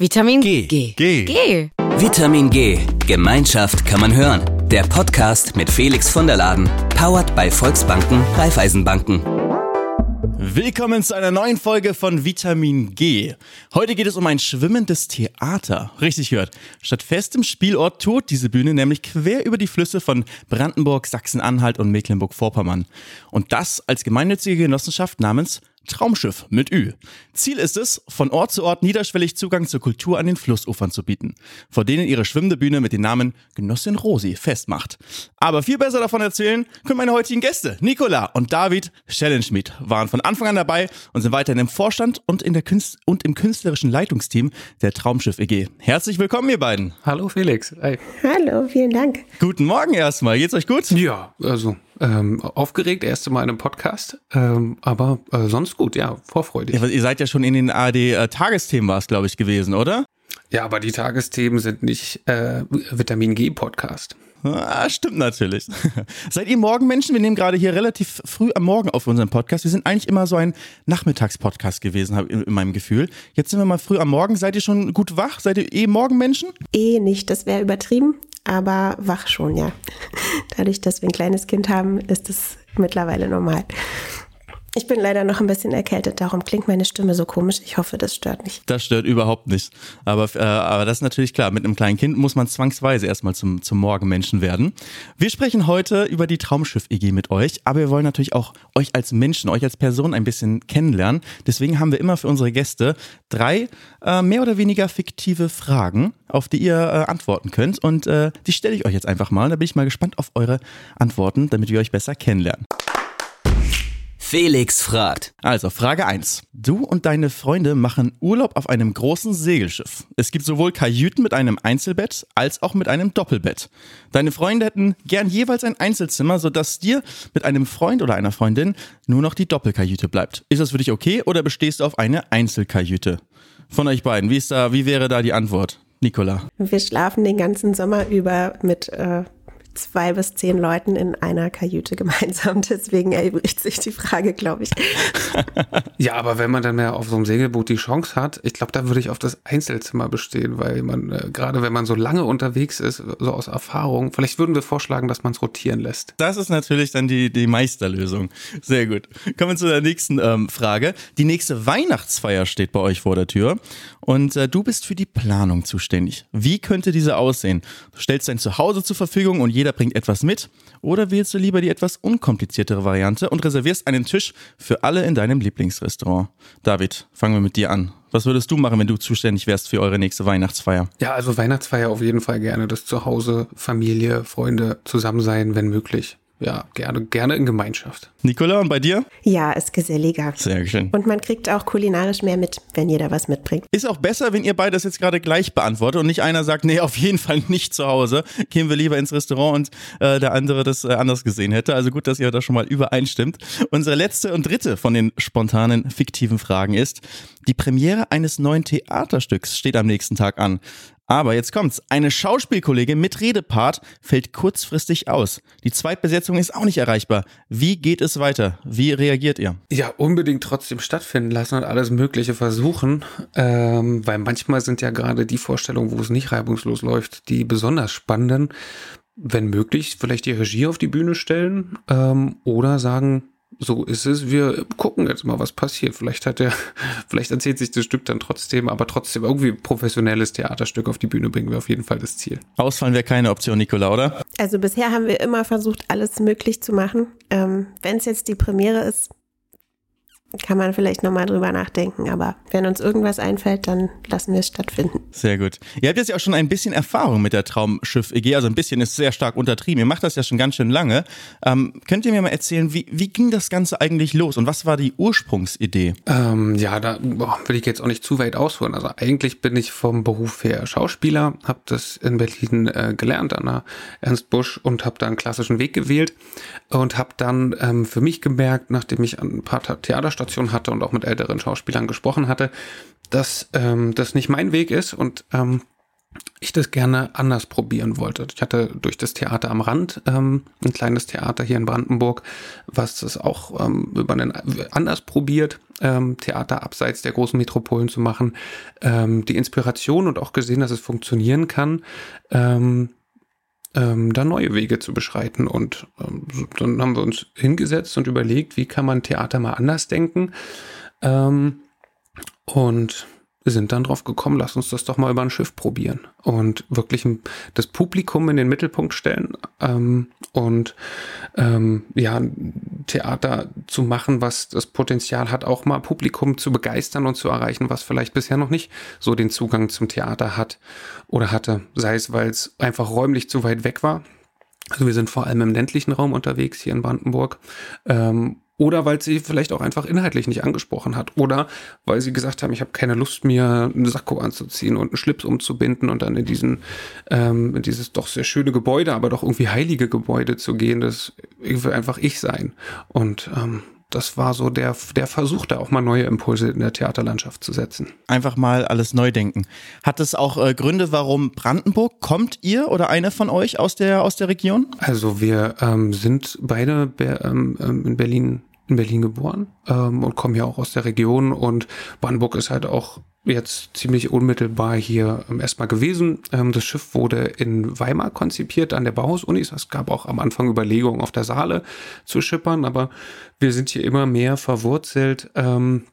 Vitamin G. G. G. G. Vitamin G. Gemeinschaft kann man hören. Der Podcast mit Felix von der Laden. Powered bei Volksbanken, Raiffeisenbanken. Willkommen zu einer neuen Folge von Vitamin G. Heute geht es um ein schwimmendes Theater. Richtig gehört. Statt festem Spielort tourt diese Bühne nämlich quer über die Flüsse von Brandenburg, Sachsen-Anhalt und Mecklenburg-Vorpommern. Und das als gemeinnützige Genossenschaft namens Traumschiff mit Ü. Ziel ist es, von Ort zu Ort niederschwellig Zugang zur Kultur an den Flussufern zu bieten, vor denen ihre schwimmende Bühne mit dem Namen Genossin Rosi festmacht. Aber viel besser davon erzählen können meine heutigen Gäste. Nicola und David Schellenschmied waren von Anfang an dabei und sind weiterhin im Vorstand und, in der Künst und im künstlerischen Leitungsteam der Traumschiff EG. Herzlich willkommen, ihr beiden. Hallo Felix. Hey. Hallo, vielen Dank. Guten Morgen erstmal. Geht's euch gut? Ja, also ähm, aufgeregt, erste Mal in einem Podcast, ähm, aber äh, sonst gut, ja, vorfreudig. Ja, ihr seid ja schon in den ARD-Tagesthemen, war es, glaube ich, gewesen, oder? Ja, aber die Tagesthemen sind nicht äh, Vitamin G-Podcast. Ah, stimmt natürlich. Seid ihr Morgenmenschen? Wir nehmen gerade hier relativ früh am Morgen auf unseren Podcast. Wir sind eigentlich immer so ein Nachmittagspodcast gewesen, in, in meinem Gefühl. Jetzt sind wir mal früh am Morgen. Seid ihr schon gut wach? Seid ihr eh Morgenmenschen? Eh nicht, das wäre übertrieben, aber wach schon, ja. Dadurch, dass wir ein kleines Kind haben, ist es mittlerweile normal. Ich bin leider noch ein bisschen erkältet, darum klingt meine Stimme so komisch. Ich hoffe, das stört nicht. Das stört überhaupt nicht. Aber, äh, aber das ist natürlich klar. Mit einem kleinen Kind muss man zwangsweise erstmal zum, zum Morgenmenschen werden. Wir sprechen heute über die Traumschiff-EG mit euch, aber wir wollen natürlich auch euch als Menschen, euch als Person ein bisschen kennenlernen. Deswegen haben wir immer für unsere Gäste drei äh, mehr oder weniger fiktive Fragen, auf die ihr äh, antworten könnt. Und äh, die stelle ich euch jetzt einfach mal. Da bin ich mal gespannt auf eure Antworten, damit wir euch besser kennenlernen. Felix fragt. Also, Frage 1. Du und deine Freunde machen Urlaub auf einem großen Segelschiff. Es gibt sowohl Kajüten mit einem Einzelbett als auch mit einem Doppelbett. Deine Freunde hätten gern jeweils ein Einzelzimmer, sodass dir mit einem Freund oder einer Freundin nur noch die Doppelkajüte bleibt. Ist das für dich okay oder bestehst du auf eine Einzelkajüte? Von euch beiden, wie, ist da, wie wäre da die Antwort? Nicola. Wir schlafen den ganzen Sommer über mit äh, zwei bis zehn Leuten in einer Kajüte gemeinsam. Deswegen erübrigt sich die Frage, glaube ich. ja, aber wenn man dann mehr auf so einem Segelboot die Chance hat, ich glaube, da würde ich auf das Einzelzimmer bestehen, weil man, äh, gerade wenn man so lange unterwegs ist, so aus Erfahrung, vielleicht würden wir vorschlagen, dass man es rotieren lässt. Das ist natürlich dann die, die Meisterlösung. Sehr gut. Kommen wir zu der nächsten ähm, Frage. Die nächste Weihnachtsfeier steht bei euch vor der Tür und äh, du bist für die Planung zuständig. Wie könnte diese aussehen? Du stellst dein Zuhause zur Verfügung und jeder bringt etwas mit? Oder wählst du lieber die etwas unkompliziertere Variante und reservierst einen Tisch für alle in deinem Lieblingsrestaurant? David, fangen wir mit dir an. Was würdest du machen, wenn du zuständig wärst für eure nächste Weihnachtsfeier? Ja, also Weihnachtsfeier auf jeden Fall gerne. Das Zuhause, Familie, Freunde zusammen sein, wenn möglich ja, gerne, gerne in Gemeinschaft. Nicola, und bei dir? Ja, ist geselliger. Sehr schön. Und man kriegt auch kulinarisch mehr mit, wenn jeder was mitbringt. Ist auch besser, wenn ihr beides jetzt gerade gleich beantwortet und nicht einer sagt, nee, auf jeden Fall nicht zu Hause, gehen wir lieber ins Restaurant und äh, der andere das äh, anders gesehen hätte. Also gut, dass ihr da schon mal übereinstimmt. Unsere letzte und dritte von den spontanen, fiktiven Fragen ist, die Premiere eines neuen Theaterstücks steht am nächsten Tag an. Aber jetzt kommt's. Eine Schauspielkollegin mit Redepart fällt kurzfristig aus. Die Zweitbesetzung ist auch nicht erreichbar. Wie geht es weiter? Wie reagiert ihr? Ja, unbedingt trotzdem stattfinden lassen und alles Mögliche versuchen. Ähm, weil manchmal sind ja gerade die Vorstellungen, wo es nicht reibungslos läuft, die besonders spannenden. Wenn möglich, vielleicht die Regie auf die Bühne stellen ähm, oder sagen, so ist es. Wir gucken jetzt mal, was passiert. Vielleicht hat er, vielleicht erzählt sich das Stück dann trotzdem, aber trotzdem irgendwie professionelles Theaterstück auf die Bühne bringen wir auf jeden Fall das Ziel. Ausfallen wäre keine Option, Nicola, oder? Also bisher haben wir immer versucht, alles möglich zu machen. Ähm, Wenn es jetzt die Premiere ist, kann man vielleicht nochmal drüber nachdenken. Aber wenn uns irgendwas einfällt, dann lassen wir es stattfinden. Sehr gut. Ihr habt jetzt ja auch schon ein bisschen Erfahrung mit der Traumschiff EG. Also ein bisschen ist sehr stark untertrieben. Ihr macht das ja schon ganz schön lange. Ähm, könnt ihr mir mal erzählen, wie, wie ging das Ganze eigentlich los und was war die Ursprungsidee? Ähm, ja, da boah, will ich jetzt auch nicht zu weit ausholen. Also eigentlich bin ich vom Beruf her Schauspieler, habe das in Berlin äh, gelernt an der Ernst Busch und habe da einen klassischen Weg gewählt und habe dann ähm, für mich gemerkt, nachdem ich ein paar Theaterstücke Station hatte und auch mit älteren Schauspielern gesprochen hatte, dass ähm, das nicht mein Weg ist und ähm, ich das gerne anders probieren wollte. Ich hatte durch das Theater am Rand ähm, ein kleines Theater hier in Brandenburg, was das auch ähm, über einen, anders probiert, ähm, Theater abseits der großen Metropolen zu machen. Ähm, die Inspiration und auch gesehen, dass es funktionieren kann. Ähm, ähm, da neue Wege zu beschreiten. Und ähm, dann haben wir uns hingesetzt und überlegt, wie kann man Theater mal anders denken. Ähm, und sind dann drauf gekommen, lass uns das doch mal über ein Schiff probieren und wirklich das Publikum in den Mittelpunkt stellen ähm, und ähm, ja, Theater zu machen, was das Potenzial hat, auch mal Publikum zu begeistern und zu erreichen, was vielleicht bisher noch nicht so den Zugang zum Theater hat oder hatte, sei es, weil es einfach räumlich zu weit weg war. Also wir sind vor allem im ländlichen Raum unterwegs hier in Brandenburg ähm, oder weil sie vielleicht auch einfach inhaltlich nicht angesprochen hat. Oder weil sie gesagt haben, ich habe keine Lust, mir einen Sakko anzuziehen und einen Schlips umzubinden und dann in diesen, ähm, in dieses doch sehr schöne Gebäude, aber doch irgendwie heilige Gebäude zu gehen. Das will einfach ich sein. Und ähm, das war so der, der Versuch, da auch mal neue Impulse in der Theaterlandschaft zu setzen. Einfach mal alles neu denken. Hat es auch äh, Gründe, warum Brandenburg? Kommt ihr oder eine von euch aus der, aus der Region? Also wir ähm, sind beide be ähm, ähm in Berlin in Berlin geboren ähm, und komme ja auch aus der Region und Brandenburg ist halt auch jetzt ziemlich unmittelbar hier ähm, erstmal gewesen. Ähm, das Schiff wurde in Weimar konzipiert an der Bauhaus-Uni. Es gab auch am Anfang Überlegungen, auf der Saale zu schippern, aber wir sind hier immer mehr verwurzelt. Ähm,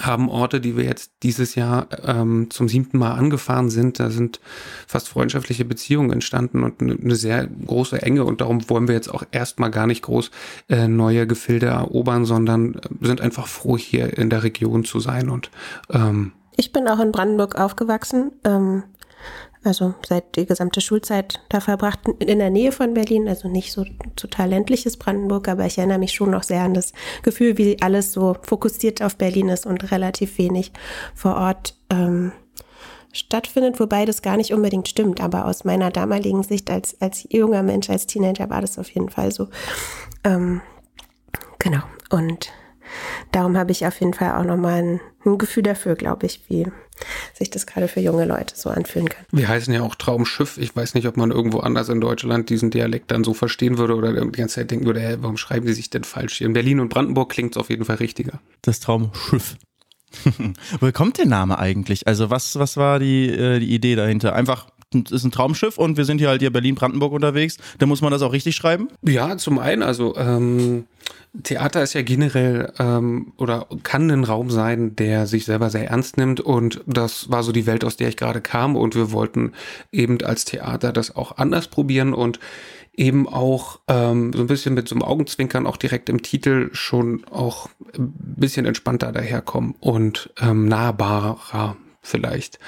haben Orte, die wir jetzt dieses Jahr ähm, zum siebten Mal angefahren sind. Da sind fast freundschaftliche Beziehungen entstanden und eine, eine sehr große Enge. Und darum wollen wir jetzt auch erstmal gar nicht groß äh, neue Gefilde erobern, sondern äh, sind einfach froh, hier in der Region zu sein. Und ähm, ich bin auch in Brandenburg aufgewachsen. Ähm, also seit die gesamte Schulzeit da verbracht, in der Nähe von Berlin, also nicht so total ländliches Brandenburg, aber ich erinnere mich schon noch sehr an das Gefühl, wie alles so fokussiert auf Berlin ist und relativ wenig vor Ort ähm, stattfindet, wobei das gar nicht unbedingt stimmt, aber aus meiner damaligen Sicht als, als junger Mensch, als Teenager war das auf jeden Fall so. Ähm, genau. Und darum habe ich auf jeden Fall auch nochmal ein, ein Gefühl dafür, glaube ich, wie sich das gerade für junge Leute so anfühlen kann. Wir heißen ja auch Traumschiff. Ich weiß nicht, ob man irgendwo anders in Deutschland diesen Dialekt dann so verstehen würde oder die ganze Zeit denken würde, hey, warum schreiben die sich denn falsch hier? In Berlin und Brandenburg klingt es auf jeden Fall richtiger. Das Traumschiff. Woher kommt der Name eigentlich? Also was, was war die, äh, die Idee dahinter? Einfach ist ein Traumschiff und wir sind hier halt hier Berlin-Brandenburg unterwegs. Da muss man das auch richtig schreiben? Ja, zum einen, also ähm, Theater ist ja generell ähm, oder kann ein Raum sein, der sich selber sehr ernst nimmt und das war so die Welt, aus der ich gerade kam und wir wollten eben als Theater das auch anders probieren und eben auch ähm, so ein bisschen mit so einem Augenzwinkern auch direkt im Titel schon auch ein bisschen entspannter daherkommen und ähm, nahbarer vielleicht.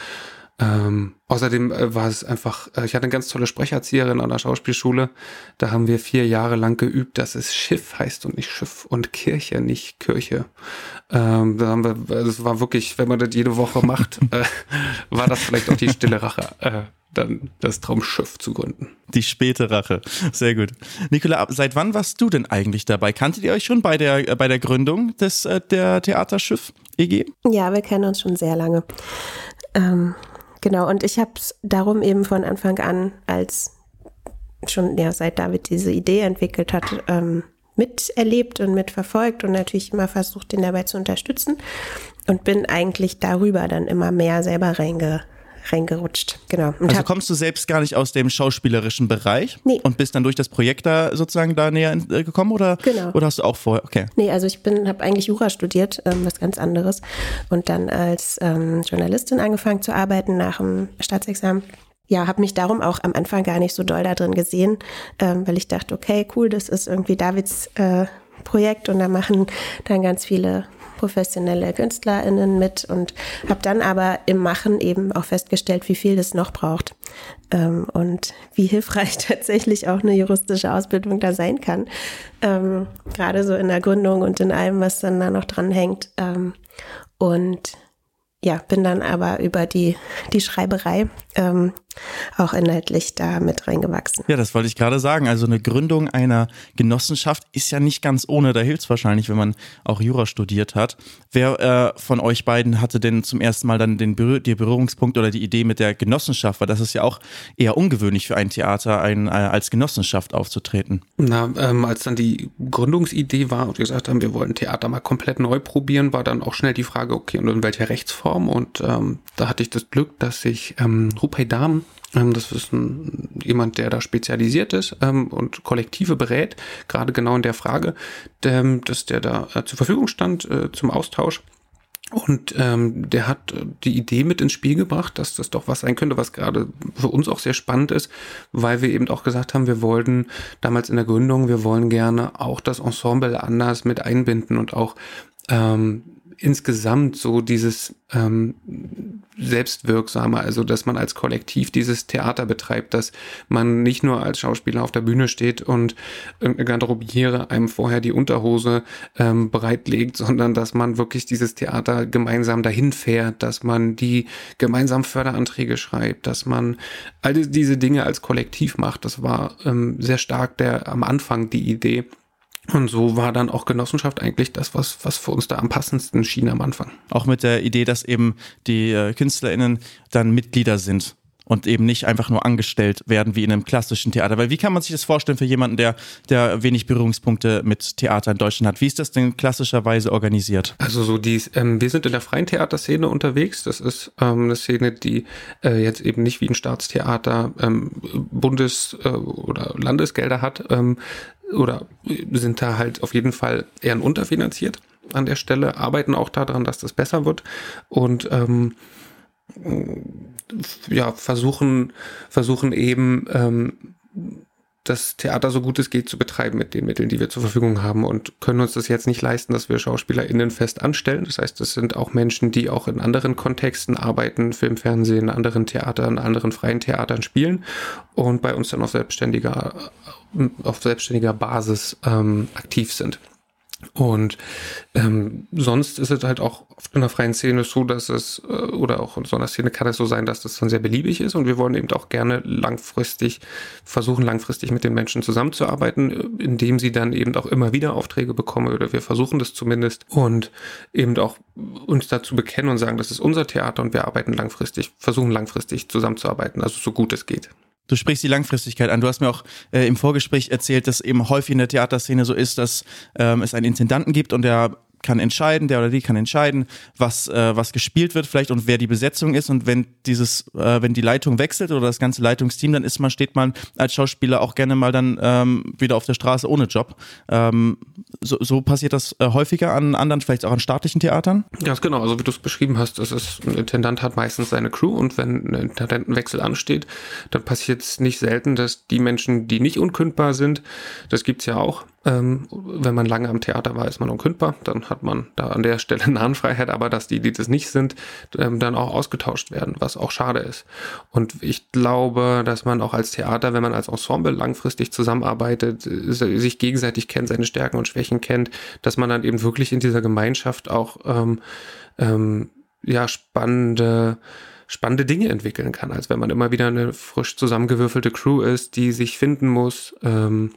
Ähm, außerdem äh, war es einfach, äh, ich hatte eine ganz tolle Sprecherzieherin an der Schauspielschule. Da haben wir vier Jahre lang geübt, dass es Schiff heißt und nicht Schiff und Kirche, nicht Kirche. Ähm, da haben wir, das also war wirklich, wenn man das jede Woche macht, äh, war das vielleicht auch die stille Rache. Äh, dann das Traumschiff zu gründen. Die späte Rache. Sehr gut. Nicola, seit wann warst du denn eigentlich dabei? Kanntet ihr euch schon bei der, äh, bei der Gründung des, äh, der Theaterschiff EG? Ja, wir kennen uns schon sehr lange. Ähm, Genau, und ich habe es darum eben von Anfang an, als schon ja, seit David diese Idee entwickelt hat, ähm, miterlebt und mitverfolgt und natürlich immer versucht, ihn dabei zu unterstützen und bin eigentlich darüber dann immer mehr selber reinge, reingerutscht. Genau. Und also kommst du selbst gar nicht aus dem schauspielerischen Bereich nee. und bist dann durch das Projekt da sozusagen da näher äh, gekommen oder, genau. oder hast du auch vorher? Okay. Nee, also ich bin, habe eigentlich Jura studiert, ähm, was ganz anderes und dann als ähm, Journalistin angefangen zu arbeiten nach dem Staatsexamen ja, habe mich darum auch am Anfang gar nicht so doll da drin gesehen, ähm, weil ich dachte, okay, cool, das ist irgendwie Davids äh, Projekt und da machen dann ganz viele professionelle KünstlerInnen mit und habe dann aber im Machen eben auch festgestellt, wie viel das noch braucht ähm, und wie hilfreich tatsächlich auch eine juristische Ausbildung da sein kann. Ähm, Gerade so in der Gründung und in allem, was dann da noch dran hängt. Ähm, und ja, bin dann aber über die, die Schreiberei ähm, auch inhaltlich da mit reingewachsen. Ja, das wollte ich gerade sagen. Also eine Gründung einer Genossenschaft ist ja nicht ganz ohne. Da hilft es wahrscheinlich, wenn man auch Jura studiert hat. Wer äh, von euch beiden hatte denn zum ersten Mal dann den Berühr die Berührungspunkt oder die Idee mit der Genossenschaft? Weil das ist ja auch eher ungewöhnlich für ein Theater, ein, äh, als Genossenschaft aufzutreten. Na, ähm, als dann die Gründungsidee war und wir gesagt haben, wir wollen Theater mal komplett neu probieren, war dann auch schnell die Frage, okay, und in welcher Rechtsform? Und ähm, da hatte ich das Glück, dass ich ähm, Rupay Dahm das ist ein, jemand, der da spezialisiert ist ähm, und Kollektive berät, gerade genau in der Frage, ähm, dass der da äh, zur Verfügung stand äh, zum Austausch. Und ähm, der hat die Idee mit ins Spiel gebracht, dass das doch was sein könnte, was gerade für uns auch sehr spannend ist, weil wir eben auch gesagt haben, wir wollten damals in der Gründung, wir wollen gerne auch das Ensemble anders mit einbinden und auch ähm, insgesamt so dieses ähm, selbstwirksame, also dass man als Kollektiv dieses Theater betreibt, dass man nicht nur als Schauspieler auf der Bühne steht und irgendeine Garderobiere einem vorher die Unterhose ähm, bereitlegt, sondern dass man wirklich dieses Theater gemeinsam dahin fährt, dass man die gemeinsam Förderanträge schreibt, dass man all diese Dinge als Kollektiv macht. Das war ähm, sehr stark der am Anfang die Idee. Und so war dann auch Genossenschaft eigentlich das, was, was für uns da am passendsten schien am Anfang. Auch mit der Idee, dass eben die äh, KünstlerInnen dann Mitglieder sind und eben nicht einfach nur angestellt werden wie in einem klassischen Theater. Weil wie kann man sich das vorstellen für jemanden, der, der wenig Berührungspunkte mit Theater in Deutschland hat? Wie ist das denn klassischerweise organisiert? Also so die, ähm, wir sind in der freien Theaterszene unterwegs. Das ist ähm, eine Szene, die äh, jetzt eben nicht wie ein Staatstheater ähm, Bundes- äh, oder Landesgelder hat, ähm, oder sind da halt auf jeden Fall eher unterfinanziert an der Stelle, arbeiten auch daran, dass das besser wird und ähm, ja, versuchen, versuchen eben ähm, das Theater so gut es geht zu betreiben mit den Mitteln, die wir zur Verfügung haben und können uns das jetzt nicht leisten, dass wir SchauspielerInnen fest anstellen. Das heißt, das sind auch Menschen, die auch in anderen Kontexten arbeiten, Film, Fernsehen, anderen Theatern, anderen freien Theatern spielen und bei uns dann auf selbstständiger, auf selbstständiger Basis ähm, aktiv sind. Und ähm, sonst ist es halt auch oft in der freien Szene so, dass es, äh, oder auch in so einer Szene kann es so sein, dass das dann sehr beliebig ist und wir wollen eben auch gerne langfristig, versuchen langfristig mit den Menschen zusammenzuarbeiten, äh, indem sie dann eben auch immer wieder Aufträge bekommen oder wir versuchen das zumindest und eben auch uns dazu bekennen und sagen, das ist unser Theater und wir arbeiten langfristig, versuchen langfristig zusammenzuarbeiten, also so gut es geht. Du sprichst die Langfristigkeit an. Du hast mir auch äh, im Vorgespräch erzählt, dass eben häufig in der Theaterszene so ist, dass ähm, es einen Intendanten gibt und der kann entscheiden, der oder die kann entscheiden, was, äh, was gespielt wird vielleicht und wer die Besetzung ist. Und wenn dieses, äh, wenn die Leitung wechselt oder das ganze Leitungsteam, dann ist man, steht man als Schauspieler auch gerne mal dann ähm, wieder auf der Straße ohne Job. Ähm, so, so passiert das äh, häufiger an anderen, vielleicht auch an staatlichen Theatern? Ganz genau, also wie du es beschrieben hast, das ist, ein Intendant hat meistens seine Crew und wenn ein Intendantenwechsel ansteht, dann passiert es nicht selten, dass die Menschen, die nicht unkündbar sind, das gibt's ja auch, ähm, wenn man lange am Theater war, ist man unkündbar. Dann hat man da an der Stelle Nahenfreiheit, aber dass die, die das nicht sind, ähm, dann auch ausgetauscht werden, was auch schade ist. Und ich glaube, dass man auch als Theater, wenn man als Ensemble langfristig zusammenarbeitet, sich gegenseitig kennt, seine Stärken und Schwächen kennt, dass man dann eben wirklich in dieser Gemeinschaft auch ähm, ähm, ja spannende spannende Dinge entwickeln kann, als wenn man immer wieder eine frisch zusammengewürfelte Crew ist, die sich finden muss, ähm,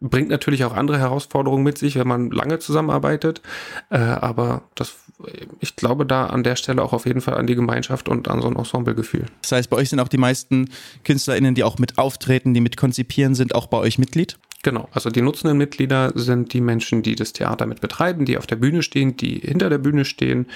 Bringt natürlich auch andere Herausforderungen mit sich, wenn man lange zusammenarbeitet. Äh, aber das, ich glaube da an der Stelle auch auf jeden Fall an die Gemeinschaft und an so ein Ensemblegefühl. Das heißt, bei euch sind auch die meisten KünstlerInnen, die auch mit auftreten, die mit konzipieren, sind auch bei euch Mitglied? Genau, also die nutzenden Mitglieder sind die Menschen, die das Theater mit betreiben, die auf der Bühne stehen, die hinter der Bühne stehen,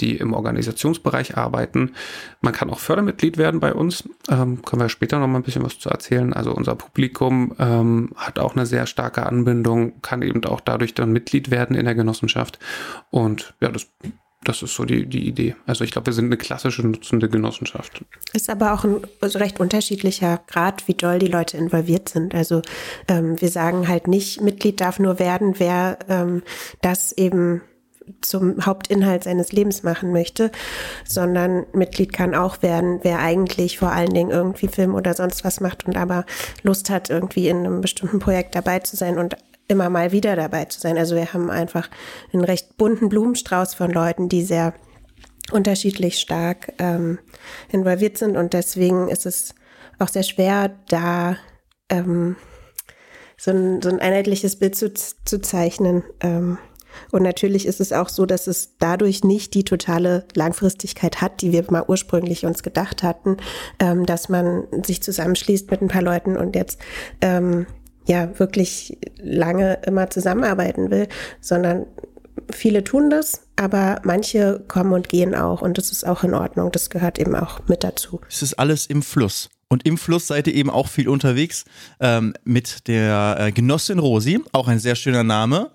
die im Organisationsbereich arbeiten. Man kann auch Fördermitglied werden bei uns, ähm, können wir später noch mal ein bisschen was zu erzählen. Also unser Publikum ähm, hat auch eine sehr starke Anbindung, kann eben auch dadurch dann Mitglied werden in der Genossenschaft. Und ja, das das ist so die, die Idee. Also ich glaube, wir sind eine klassische nutzende Genossenschaft. Ist aber auch ein recht unterschiedlicher Grad, wie doll die Leute involviert sind. Also ähm, wir sagen halt nicht, Mitglied darf nur werden, wer ähm, das eben zum Hauptinhalt seines Lebens machen möchte, sondern Mitglied kann auch werden, wer eigentlich vor allen Dingen irgendwie Film oder sonst was macht und aber Lust hat, irgendwie in einem bestimmten Projekt dabei zu sein und immer mal wieder dabei zu sein. Also wir haben einfach einen recht bunten Blumenstrauß von Leuten, die sehr unterschiedlich stark ähm, involviert sind und deswegen ist es auch sehr schwer, da ähm, so, ein, so ein einheitliches Bild zu, zu zeichnen. Ähm, und natürlich ist es auch so, dass es dadurch nicht die totale Langfristigkeit hat, die wir mal ursprünglich uns gedacht hatten, ähm, dass man sich zusammenschließt mit ein paar Leuten und jetzt ähm, ja wirklich lange immer zusammenarbeiten will, sondern viele tun das, aber manche kommen und gehen auch und das ist auch in Ordnung. Das gehört eben auch mit dazu. Es ist alles im Fluss. Und im Fluss seid ihr eben auch viel unterwegs ähm, mit der äh, Genossin Rosi, auch ein sehr schöner Name.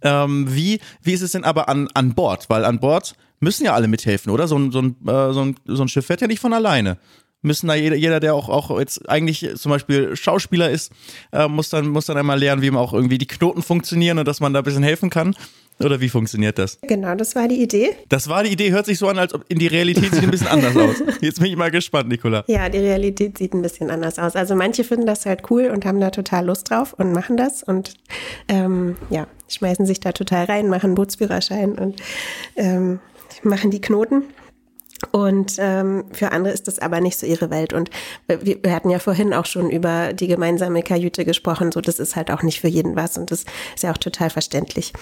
Ähm, wie, wie ist es denn aber an, an Bord? Weil an Bord müssen ja alle mithelfen, oder? So ein, so ein, äh, so ein, so ein Schiff fährt ja nicht von alleine müssen da jeder, jeder der auch, auch jetzt eigentlich zum Beispiel Schauspieler ist, äh, muss, dann, muss dann einmal lernen, wie man auch irgendwie die Knoten funktionieren und dass man da ein bisschen helfen kann. Oder wie funktioniert das? Genau, das war die Idee. Das war die Idee, hört sich so an, als ob in die Realität sieht ein bisschen anders aus. Jetzt bin ich mal gespannt, Nicola. Ja, die Realität sieht ein bisschen anders aus. Also manche finden das halt cool und haben da total Lust drauf und machen das und ähm, ja, schmeißen sich da total rein, machen Bootsführerschein und ähm, machen die Knoten. Und ähm, für andere ist das aber nicht so ihre Welt. Und wir, wir hatten ja vorhin auch schon über die gemeinsame Kajüte gesprochen. So, das ist halt auch nicht für jeden was und das ist ja auch total verständlich.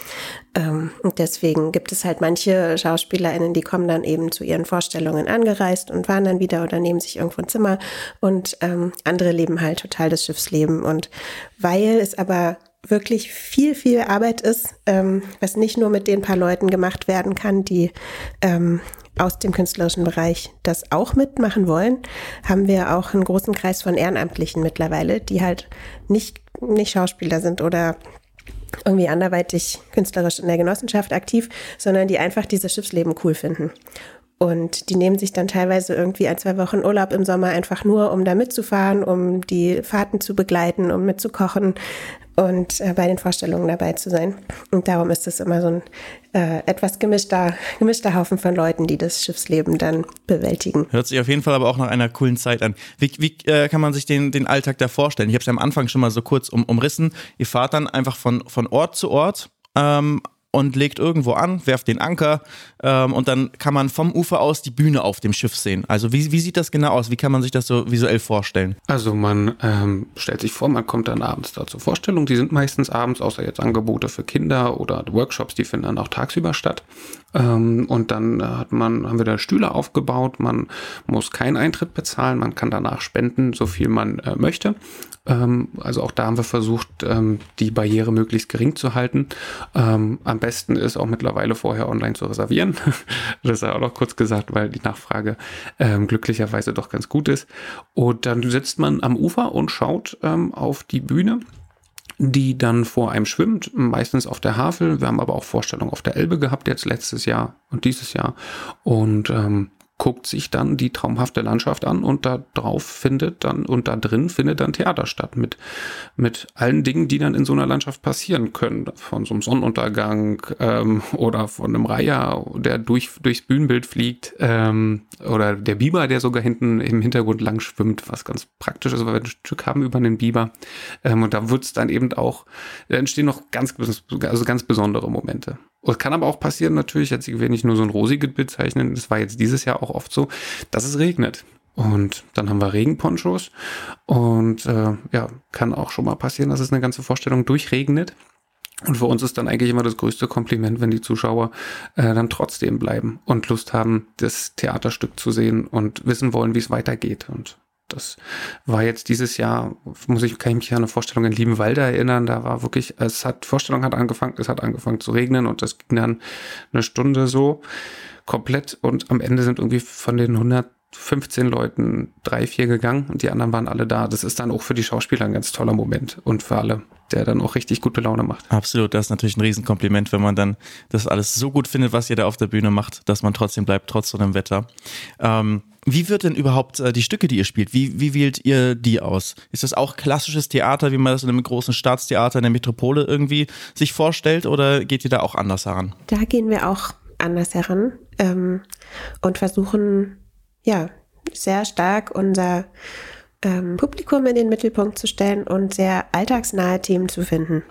Ähm, und deswegen gibt es halt manche SchauspielerInnen, die kommen dann eben zu ihren Vorstellungen angereist und fahren dann wieder oder nehmen sich irgendwo ein Zimmer. Und ähm, andere leben halt total das Schiffsleben. Und weil es aber wirklich viel, viel Arbeit ist, ähm, was nicht nur mit den paar Leuten gemacht werden kann, die ähm, aus dem künstlerischen Bereich das auch mitmachen wollen, haben wir auch einen großen Kreis von Ehrenamtlichen mittlerweile, die halt nicht, nicht Schauspieler sind oder irgendwie anderweitig künstlerisch in der Genossenschaft aktiv, sondern die einfach dieses Schiffsleben cool finden. Und die nehmen sich dann teilweise irgendwie ein, zwei Wochen Urlaub im Sommer einfach nur, um da mitzufahren, um die Fahrten zu begleiten, um mitzukochen und äh, bei den Vorstellungen dabei zu sein. Und darum ist es immer so ein äh, etwas gemischter, gemischter Haufen von Leuten, die das Schiffsleben dann bewältigen. Hört sich auf jeden Fall aber auch nach einer coolen Zeit an. Wie, wie äh, kann man sich den, den Alltag da vorstellen? Ich habe es ja am Anfang schon mal so kurz um, umrissen. Ihr fahrt dann einfach von, von Ort zu Ort. Ähm, und legt irgendwo an, werft den Anker ähm, und dann kann man vom Ufer aus die Bühne auf dem Schiff sehen. Also wie, wie sieht das genau aus? Wie kann man sich das so visuell vorstellen? Also man ähm, stellt sich vor, man kommt dann abends da zur Vorstellung. Die sind meistens abends, außer jetzt Angebote für Kinder oder Workshops, die finden dann auch tagsüber statt. Ähm, und dann hat man, haben wir da Stühle aufgebaut. Man muss keinen Eintritt bezahlen. Man kann danach spenden, so viel man äh, möchte. Ähm, also auch da haben wir versucht, ähm, die Barriere möglichst gering zu halten. Ähm, am besten ist auch mittlerweile vorher online zu reservieren. das sei auch noch kurz gesagt, weil die Nachfrage ähm, glücklicherweise doch ganz gut ist. Und dann sitzt man am Ufer und schaut ähm, auf die Bühne die dann vor einem schwimmt, meistens auf der Havel. Wir haben aber auch Vorstellungen auf der Elbe gehabt, jetzt letztes Jahr und dieses Jahr. Und ähm, guckt sich dann die traumhafte Landschaft an und da drauf findet dann und da drin findet dann Theater statt mit, mit allen Dingen, die dann in so einer Landschaft passieren können. Von so einem Sonnenuntergang ähm, oder von einem Reiher, der durch, durchs Bühnenbild fliegt ähm, oder der Biber, der sogar hinten im Hintergrund lang schwimmt, was ganz praktisch ist, weil wir ein Stück haben über den Biber. Ähm, und da wird es dann eben auch, da entstehen noch ganz, also ganz besondere Momente. Es kann aber auch passieren, natürlich, jetzt ich will nicht nur so ein rosiges Bild zeichnen, das war jetzt dieses Jahr auch oft so, dass es regnet. Und dann haben wir Regenponchos und äh, ja, kann auch schon mal passieren, dass es eine ganze Vorstellung durchregnet. Und für uns ist dann eigentlich immer das größte Kompliment, wenn die Zuschauer äh, dann trotzdem bleiben und Lust haben, das Theaterstück zu sehen und wissen wollen, wie es weitergeht. Und das war jetzt dieses Jahr, muss ich, kann ich mich an eine Vorstellung in Liebenwalde erinnern, da war wirklich, es hat, Vorstellung hat angefangen, es hat angefangen zu regnen und das ging dann eine Stunde so komplett und am Ende sind irgendwie von den 115 Leuten drei, vier gegangen und die anderen waren alle da. Das ist dann auch für die Schauspieler ein ganz toller Moment und für alle der dann auch richtig gute Laune macht. Absolut, das ist natürlich ein Riesenkompliment, wenn man dann das alles so gut findet, was ihr da auf der Bühne macht, dass man trotzdem bleibt, trotz so einem Wetter. Ähm, wie wird denn überhaupt äh, die Stücke, die ihr spielt, wie, wie wählt ihr die aus? Ist das auch klassisches Theater, wie man das in einem großen Staatstheater in der Metropole irgendwie sich vorstellt oder geht ihr da auch anders heran? Da gehen wir auch anders heran ähm, und versuchen, ja, sehr stark unser ähm, Publikum in den Mittelpunkt zu stellen und sehr alltagsnahe Themen zu finden,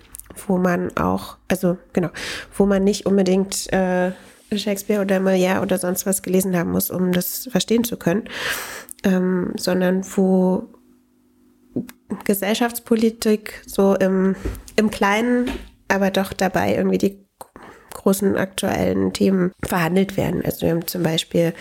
wo man auch, also genau, wo man nicht unbedingt äh, Shakespeare oder Molière oder sonst was gelesen haben muss, um das verstehen zu können, ähm, sondern wo Gesellschaftspolitik so im, im Kleinen, aber doch dabei irgendwie die großen aktuellen Themen verhandelt werden. Also wir haben zum Beispiel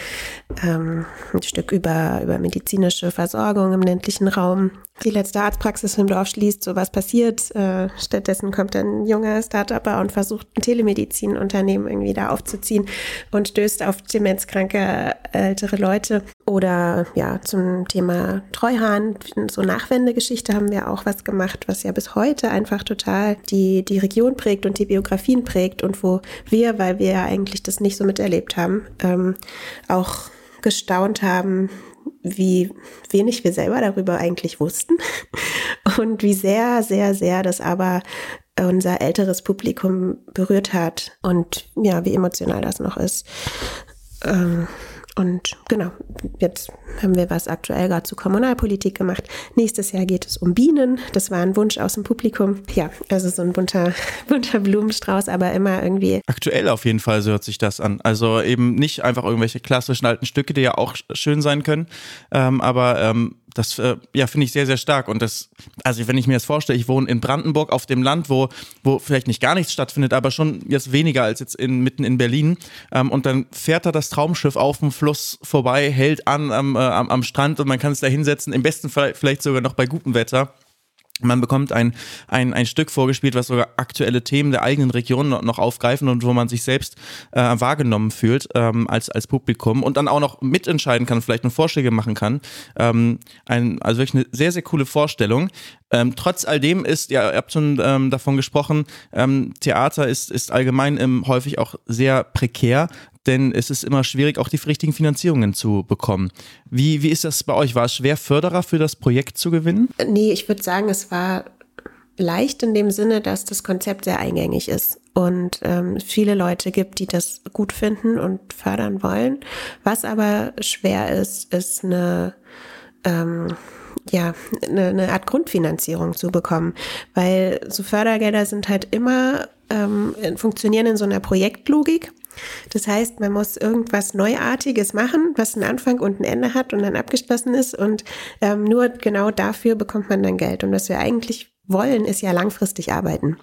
ähm, ein Stück über, über medizinische Versorgung im ländlichen Raum. Die letzte Arztpraxis im Dorf schließt, so was passiert. Äh, stattdessen kommt ein junger Start-Upper und versucht ein Telemedizinunternehmen irgendwie da aufzuziehen und stößt auf demenzkranke ältere Leute. Oder ja, zum Thema Treuhahn, so Nachwendegeschichte haben wir auch was gemacht, was ja bis heute einfach total die, die Region prägt und die Biografien prägt und wo wir, weil wir ja eigentlich das nicht so miterlebt haben, ähm, auch gestaunt haben, wie wenig wir selber darüber eigentlich wussten und wie sehr, sehr, sehr das aber unser älteres Publikum berührt hat und ja, wie emotional das noch ist. Ähm, und genau, jetzt haben wir was aktuell gerade zu Kommunalpolitik gemacht. Nächstes Jahr geht es um Bienen. Das war ein Wunsch aus dem Publikum. Ja, also so ein bunter, bunter Blumenstrauß, aber immer irgendwie. Aktuell auf jeden Fall, so hört sich das an. Also eben nicht einfach irgendwelche klassischen alten Stücke, die ja auch schön sein können, ähm, aber ähm, das äh, ja finde ich sehr sehr stark. Und das also wenn ich mir das vorstelle, ich wohne in Brandenburg auf dem Land, wo wo vielleicht nicht gar nichts stattfindet, aber schon jetzt weniger als jetzt in mitten in Berlin. Ähm, und dann fährt da das Traumschiff auf dem Fluss vorbei, hält an am, äh, am, am Strand und man kann es da hinsetzen, im besten Fall vielleicht sogar noch bei gutem Wetter man bekommt ein, ein, ein Stück vorgespielt, was sogar aktuelle Themen der eigenen Region noch, noch aufgreifen und wo man sich selbst äh, wahrgenommen fühlt ähm, als, als Publikum und dann auch noch mitentscheiden kann, vielleicht eine Vorschläge machen kann. Ähm, ein, also wirklich eine sehr, sehr coole Vorstellung. Ähm, trotz all dem ist, ja, ihr habt schon ähm, davon gesprochen, ähm, Theater ist, ist allgemein ähm, häufig auch sehr prekär denn es ist immer schwierig, auch die richtigen Finanzierungen zu bekommen. Wie, wie ist das bei euch? War es schwer, Förderer für das Projekt zu gewinnen? Nee, ich würde sagen, es war leicht in dem Sinne, dass das Konzept sehr eingängig ist und ähm, viele Leute gibt, die das gut finden und fördern wollen. Was aber schwer ist, ist eine ähm, ja, eine, eine Art Grundfinanzierung zu bekommen, weil so Fördergelder sind halt immer ähm, funktionieren in so einer Projektlogik. Das heißt, man muss irgendwas Neuartiges machen, was einen Anfang und ein Ende hat und dann abgeschlossen ist. Und ähm, nur genau dafür bekommt man dann Geld. Und was wir eigentlich wollen, ist ja langfristig arbeiten.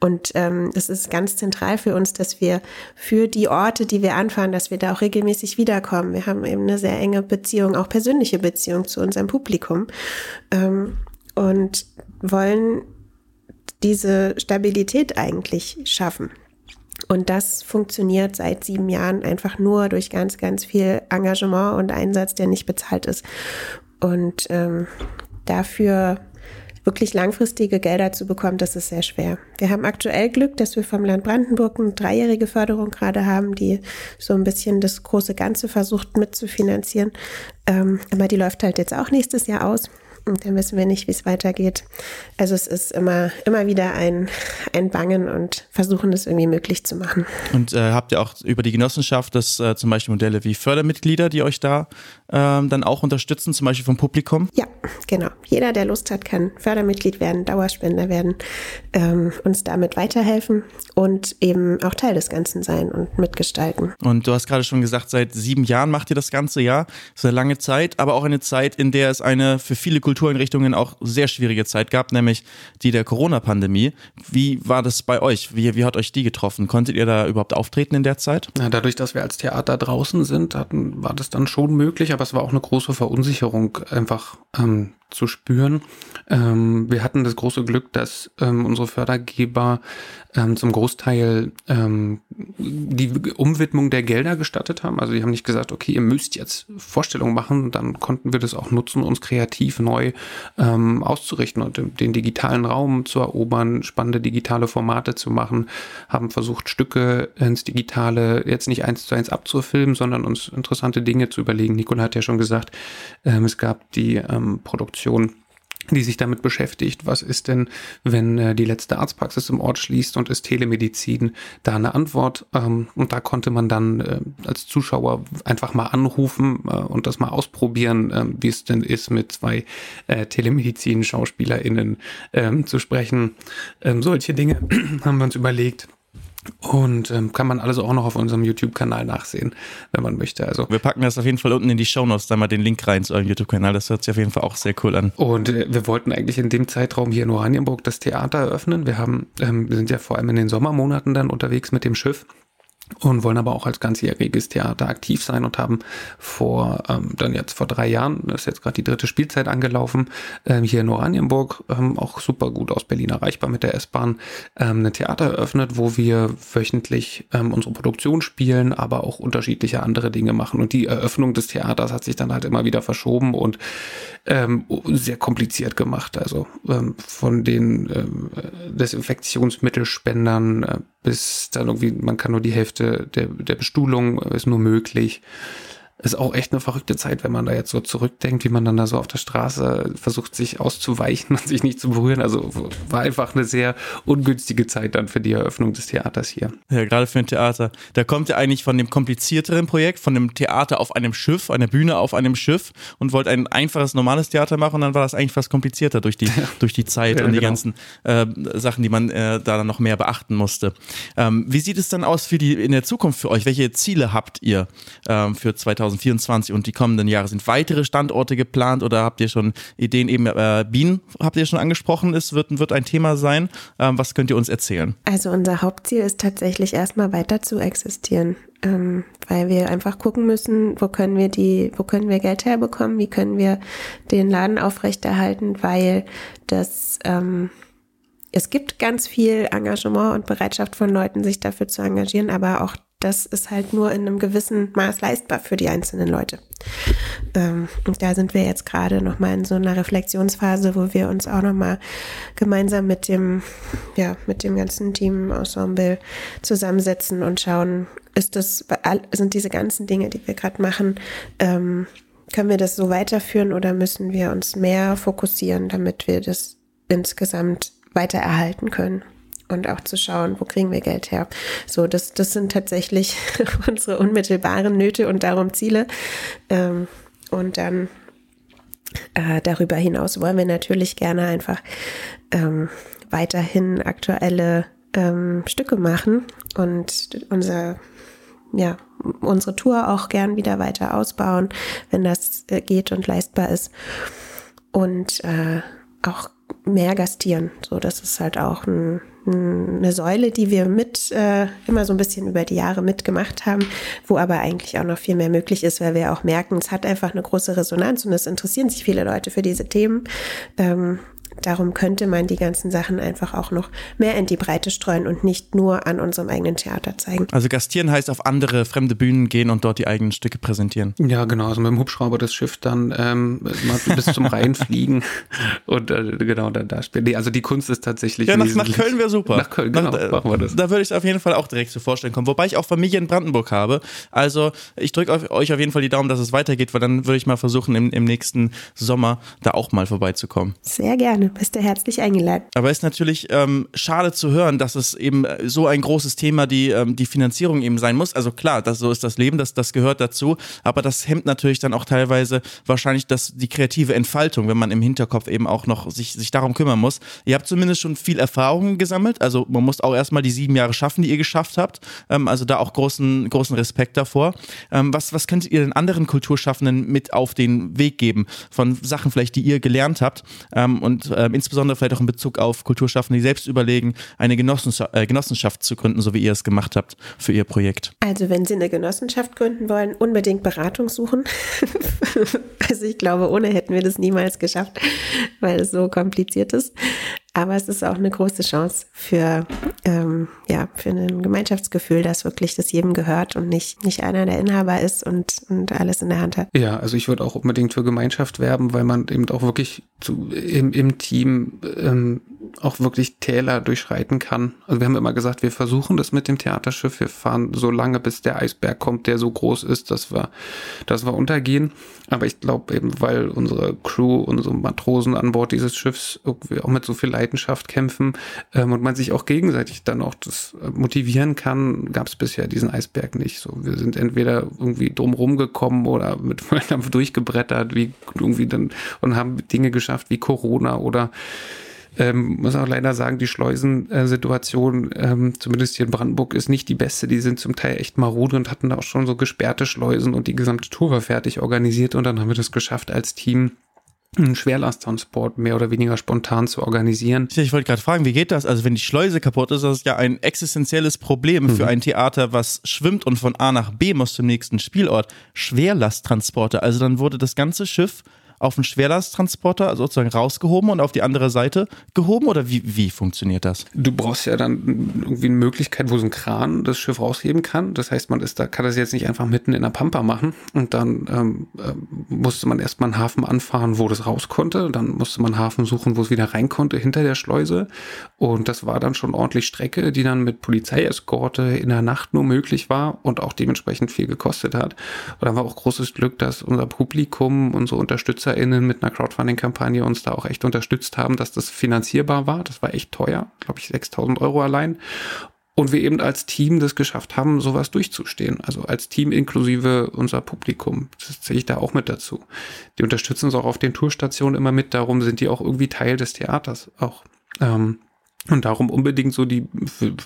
Und ähm, das ist ganz zentral für uns, dass wir für die Orte, die wir anfahren, dass wir da auch regelmäßig wiederkommen. Wir haben eben eine sehr enge Beziehung, auch persönliche Beziehung zu unserem Publikum ähm, und wollen diese Stabilität eigentlich schaffen. Und das funktioniert seit sieben Jahren einfach nur durch ganz, ganz viel Engagement und Einsatz, der nicht bezahlt ist. Und ähm, dafür wirklich langfristige Gelder zu bekommen, das ist sehr schwer. Wir haben aktuell Glück, dass wir vom Land Brandenburg eine dreijährige Förderung gerade haben, die so ein bisschen das große Ganze versucht mitzufinanzieren. Ähm, aber die läuft halt jetzt auch nächstes Jahr aus. Und dann wissen wir nicht, wie es weitergeht. Also es ist immer, immer wieder ein, ein Bangen und versuchen, es irgendwie möglich zu machen. Und äh, habt ihr auch über die Genossenschaft das äh, zum Beispiel Modelle wie Fördermitglieder, die euch da ähm, dann auch unterstützen, zum Beispiel vom Publikum? Ja, genau. Jeder, der Lust hat, kann Fördermitglied werden, Dauerspender werden, ähm, uns damit weiterhelfen und eben auch Teil des Ganzen sein und mitgestalten. Und du hast gerade schon gesagt, seit sieben Jahren macht ihr das ganze Jahr. Das ist eine lange Zeit, aber auch eine Zeit, in der es eine für viele Kultureinrichtungen auch sehr schwierige Zeit gab, nämlich die der Corona-Pandemie. Wie war das bei euch? Wie, wie hat euch die getroffen? Konntet ihr da überhaupt auftreten in der Zeit? Ja, dadurch, dass wir als Theater draußen sind, hatten, war das dann schon möglich, aber es war auch eine große Verunsicherung, einfach ähm, zu spüren. Ähm, wir hatten das große Glück, dass ähm, unsere Fördergeber ähm, zum Großteil ähm, die Umwidmung der Gelder gestattet haben. Also die haben nicht gesagt, okay, ihr müsst jetzt Vorstellungen machen. Dann konnten wir das auch nutzen, uns kreativ neu ähm, auszurichten und den, digitalen Raum zu erobern, spannende digitale Formate zu machen, haben versucht, Stücke ins Digitale jetzt nicht eins zu eins abzufilmen, sondern uns interessante Dinge zu überlegen. Nicole hat ja schon gesagt, ähm, es gab die Produktion Organisation, die sich damit beschäftigt, was ist denn, wenn äh, die letzte Arztpraxis im Ort schließt und ist Telemedizin da eine Antwort. Ähm, und da konnte man dann äh, als Zuschauer einfach mal anrufen äh, und das mal ausprobieren, äh, wie es denn ist, mit zwei äh, Telemedizin-SchauspielerInnen ähm, zu sprechen. Ähm, solche Dinge haben wir uns überlegt. Und ähm, kann man alles auch noch auf unserem YouTube-Kanal nachsehen, wenn man möchte. Also wir packen das auf jeden Fall unten in die Shownotes, da mal den Link rein zu eurem YouTube-Kanal. Das hört sich auf jeden Fall auch sehr cool an. Und äh, wir wollten eigentlich in dem Zeitraum hier in Oranienburg das Theater eröffnen. Wir haben, ähm, wir sind ja vor allem in den Sommermonaten dann unterwegs mit dem Schiff und wollen aber auch als ganzjähriges Theater aktiv sein und haben vor ähm, dann jetzt vor drei Jahren, ist jetzt gerade die dritte Spielzeit angelaufen, ähm, hier in Oranienburg, ähm, auch super gut aus Berlin erreichbar mit der S-Bahn, ähm, ein Theater eröffnet, wo wir wöchentlich ähm, unsere Produktion spielen, aber auch unterschiedliche andere Dinge machen. Und die Eröffnung des Theaters hat sich dann halt immer wieder verschoben und ähm, sehr kompliziert gemacht. Also ähm, von den ähm, Desinfektionsmittelspendern äh, bis dann irgendwie, man kann nur die Hälfte der, der Bestuhlung ist nur möglich ist auch echt eine verrückte Zeit, wenn man da jetzt so zurückdenkt, wie man dann da so auf der Straße versucht, sich auszuweichen und sich nicht zu berühren. Also war einfach eine sehr ungünstige Zeit dann für die Eröffnung des Theaters hier. Ja, gerade für ein Theater. Da kommt ihr eigentlich von dem komplizierteren Projekt, von dem Theater auf einem Schiff, einer Bühne auf einem Schiff und wollt ein einfaches, normales Theater machen und dann war das eigentlich fast komplizierter durch die, durch die Zeit ja, und die genau. ganzen äh, Sachen, die man äh, da dann noch mehr beachten musste. Ähm, wie sieht es dann aus für die in der Zukunft für euch? Welche Ziele habt ihr ähm, für 2020? 2024 und die kommenden Jahre? Sind weitere Standorte geplant oder habt ihr schon Ideen? Eben äh, Bienen habt ihr schon angesprochen, es wird, wird ein Thema sein. Ähm, was könnt ihr uns erzählen? Also unser Hauptziel ist tatsächlich erstmal weiter zu existieren. Ähm, weil wir einfach gucken müssen, wo können wir die, wo können wir Geld herbekommen, wie können wir den Laden aufrechterhalten, weil das ähm, es gibt ganz viel Engagement und Bereitschaft von Leuten, sich dafür zu engagieren, aber auch das ist halt nur in einem gewissen Maß leistbar für die einzelnen Leute. Ähm, und da sind wir jetzt gerade nochmal in so einer Reflexionsphase, wo wir uns auch nochmal gemeinsam mit dem, ja, mit dem ganzen Team Ensemble zusammensetzen und schauen, ist das, sind diese ganzen Dinge, die wir gerade machen, ähm, können wir das so weiterführen oder müssen wir uns mehr fokussieren, damit wir das insgesamt weiter erhalten können? Und auch zu schauen, wo kriegen wir Geld her. So, das, das sind tatsächlich unsere unmittelbaren Nöte und darum Ziele. Ähm, und dann äh, darüber hinaus wollen wir natürlich gerne einfach ähm, weiterhin aktuelle ähm, Stücke machen und unser ja, unsere Tour auch gern wieder weiter ausbauen, wenn das äh, geht und leistbar ist. Und äh, auch mehr gastieren. So, das ist halt auch ein, eine Säule, die wir mit äh, immer so ein bisschen über die Jahre mitgemacht haben, wo aber eigentlich auch noch viel mehr möglich ist, weil wir auch merken, es hat einfach eine große Resonanz und es interessieren sich viele Leute für diese Themen. Ähm, Darum könnte man die ganzen Sachen einfach auch noch mehr in die Breite streuen und nicht nur an unserem eigenen Theater zeigen. Also gastieren heißt auf andere fremde Bühnen gehen und dort die eigenen Stücke präsentieren. Ja, genau. Also mit dem Hubschrauber das Schiff dann ähm, bis zum Rhein fliegen und äh, genau dann da spielen. Nee, also die Kunst ist tatsächlich. Ja, nach, nach Köln wäre super. Nach Köln, genau, nach, machen wir das. Da würde ich auf jeden Fall auch direkt so vorstellen kommen. Wobei ich auch Familie in Brandenburg habe. Also ich drücke euch auf jeden Fall die Daumen, dass es weitergeht, weil dann würde ich mal versuchen, im, im nächsten Sommer da auch mal vorbeizukommen. Sehr gerne. Bist du herzlich eingeladen. Aber es ist natürlich ähm, schade zu hören, dass es eben äh, so ein großes Thema die, ähm, die Finanzierung eben sein muss. Also klar, das, so ist das Leben, das, das gehört dazu. Aber das hemmt natürlich dann auch teilweise wahrscheinlich das, die kreative Entfaltung, wenn man im Hinterkopf eben auch noch sich, sich darum kümmern muss. Ihr habt zumindest schon viel Erfahrung gesammelt. Also man muss auch erstmal die sieben Jahre schaffen, die ihr geschafft habt. Ähm, also da auch großen, großen Respekt davor. Ähm, was, was könntet ihr den anderen Kulturschaffenden mit auf den Weg geben? Von Sachen vielleicht, die ihr gelernt habt ähm, und ähm, insbesondere vielleicht auch in Bezug auf Kulturschaffende, die selbst überlegen, eine Genossenschaft, äh, Genossenschaft zu gründen, so wie ihr es gemacht habt für ihr Projekt? Also wenn Sie eine Genossenschaft gründen wollen, unbedingt Beratung suchen. also ich glaube, ohne hätten wir das niemals geschafft, weil es so kompliziert ist. Aber es ist auch eine große Chance für, ähm, ja, für ein Gemeinschaftsgefühl, dass wirklich das jedem gehört und nicht, nicht einer der Inhaber ist und, und alles in der Hand hat. Ja, also ich würde auch unbedingt für Gemeinschaft werben, weil man eben auch wirklich zu, im, im Team ähm, auch wirklich Täler durchschreiten kann. Also wir haben immer gesagt, wir versuchen das mit dem Theaterschiff. Wir fahren so lange, bis der Eisberg kommt, der so groß ist, dass wir, dass wir untergehen. Aber ich glaube eben, weil unsere Crew, unsere Matrosen an Bord dieses Schiffs irgendwie auch mit so viel Leidenschaft kämpfen ähm, und man sich auch gegenseitig dann auch das äh, motivieren kann, gab es bisher diesen Eisberg nicht. So, wir sind entweder irgendwie drumrum gekommen oder mit Volldampf durchgebrettert, wie irgendwie dann und haben Dinge geschafft wie Corona oder Ähm, muss auch leider sagen, die Schleusensituation, ähm, zumindest hier in Brandenburg, ist nicht die beste. Die sind zum Teil echt marode und hatten da auch schon so gesperrte Schleusen und die gesamte Tour war fertig organisiert und dann haben wir das geschafft als Team einen Schwerlasttransport mehr oder weniger spontan zu organisieren. Ich wollte gerade fragen, wie geht das? Also wenn die Schleuse kaputt ist, das ist ja ein existenzielles Problem mhm. für ein Theater, was schwimmt und von A nach B muss zum nächsten Spielort. Schwerlasttransporte, also dann wurde das ganze Schiff auf einen Schwerlasttransporter sozusagen rausgehoben und auf die andere Seite gehoben oder wie, wie funktioniert das? Du brauchst ja dann irgendwie eine Möglichkeit, wo so ein Kran das Schiff rausheben kann. Das heißt, man ist da, kann das jetzt nicht einfach mitten in der Pampa machen und dann ähm, äh, musste man erstmal einen Hafen anfahren, wo das raus konnte. Dann musste man einen Hafen suchen, wo es wieder rein konnte, hinter der Schleuse. Und das war dann schon ordentlich Strecke, die dann mit Polizeieskorte in der Nacht nur möglich war und auch dementsprechend viel gekostet hat. Und dann war auch großes Glück, dass unser Publikum, unsere Unterstützer UnterstützerInnen mit einer Crowdfunding-Kampagne uns da auch echt unterstützt haben, dass das finanzierbar war. Das war echt teuer, glaube ich, 6000 Euro allein. Und wir eben als Team das geschafft haben, sowas durchzustehen. Also als Team inklusive unser Publikum. Das zähle ich da auch mit dazu. Die unterstützen uns auch auf den Tourstationen immer mit. Darum sind die auch irgendwie Teil des Theaters auch. Ähm, und darum unbedingt so die,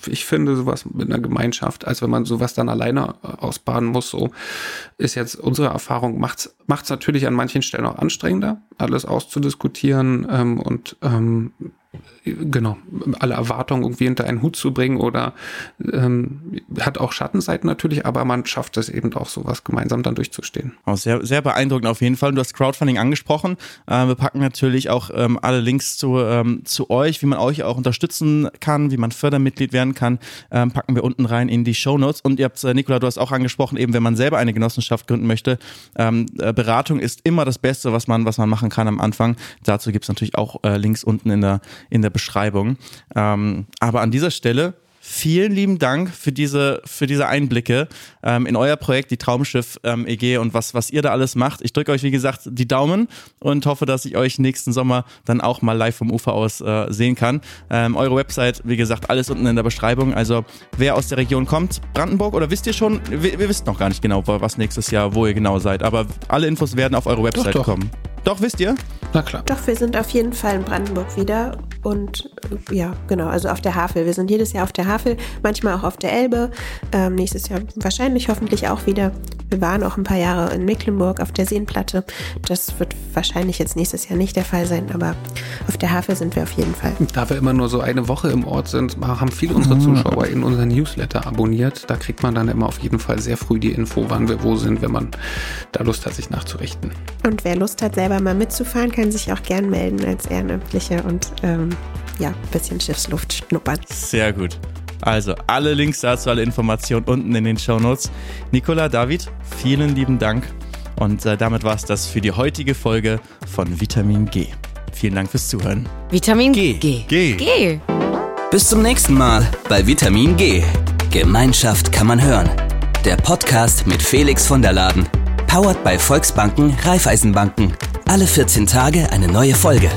ich finde sowas mit einer Gemeinschaft, als wenn man sowas dann alleine äh, ausbaden muss, so ist jetzt unsere Erfahrung, macht's, macht's natürlich an manchen Stellen auch anstrengender, alles auszudiskutieren ähm, und ähm, genau, alle Erwartungen irgendwie hinter einen Hut zu bringen oder ähm, hat auch Schattenseiten natürlich, aber man schafft es eben auch sowas gemeinsam dann durchzustehen. Oh, sehr, sehr beeindruckend auf jeden Fall. Du hast Crowdfunding angesprochen. Äh, wir packen natürlich auch ähm, alle Links zu, ähm, zu euch, wie man euch auch unterstützen kann, wie man Fördermitglied werden kann, ähm, packen wir unten rein in die Show Notes. Und ihr habt, äh, Nicola, du hast auch angesprochen, eben wenn man selber eine Genossenschaft gründen möchte, ähm, äh, Beratung ist immer das Beste, was man, was man machen kann am Anfang. Dazu gibt es natürlich auch äh, Links unten in der, in der Beschreibung. Ähm, aber an dieser Stelle vielen lieben Dank für diese, für diese Einblicke ähm, in euer Projekt, die Traumschiff ähm, EG und was, was ihr da alles macht. Ich drücke euch, wie gesagt, die Daumen und hoffe, dass ich euch nächsten Sommer dann auch mal live vom Ufer aus äh, sehen kann. Ähm, eure Website, wie gesagt, alles unten in der Beschreibung. Also wer aus der Region kommt, Brandenburg oder wisst ihr schon, wir, wir wissen noch gar nicht genau, was nächstes Jahr, wo ihr genau seid, aber alle Infos werden auf eure Website doch, doch. kommen. Doch, wisst ihr? Na klar. Doch, wir sind auf jeden Fall in Brandenburg wieder und ja, genau, also auf der Havel. Wir sind jedes Jahr auf der Havel, manchmal auch auf der Elbe. Ähm, nächstes Jahr wahrscheinlich hoffentlich auch wieder. Wir waren auch ein paar Jahre in Mecklenburg auf der Seenplatte. Das wird wahrscheinlich jetzt nächstes Jahr nicht der Fall sein, aber auf der Havel sind wir auf jeden Fall. Da wir immer nur so eine Woche im Ort sind, haben viele unserer ah. Zuschauer in unseren Newsletter abonniert. Da kriegt man dann immer auf jeden Fall sehr früh die Info, wann wir wo sind, wenn man da Lust hat, sich nachzurichten. Und wer Lust hat, selber mal mitzufahren, kann sich auch gern melden als Ehrenamtliche und ähm, ja, ein bisschen Schiffsluft schnuppern. Sehr gut. Also alle Links dazu, alle Informationen unten in den Show Notes. Nicola, David, vielen lieben Dank. Und äh, damit war es das für die heutige Folge von Vitamin G. Vielen Dank fürs Zuhören. Vitamin G. G. G. G. Bis zum nächsten Mal bei Vitamin G. Gemeinschaft kann man hören. Der Podcast mit Felix von der Laden. Powered bei Volksbanken, Raiffeisenbanken. Alle 14 Tage eine neue Folge.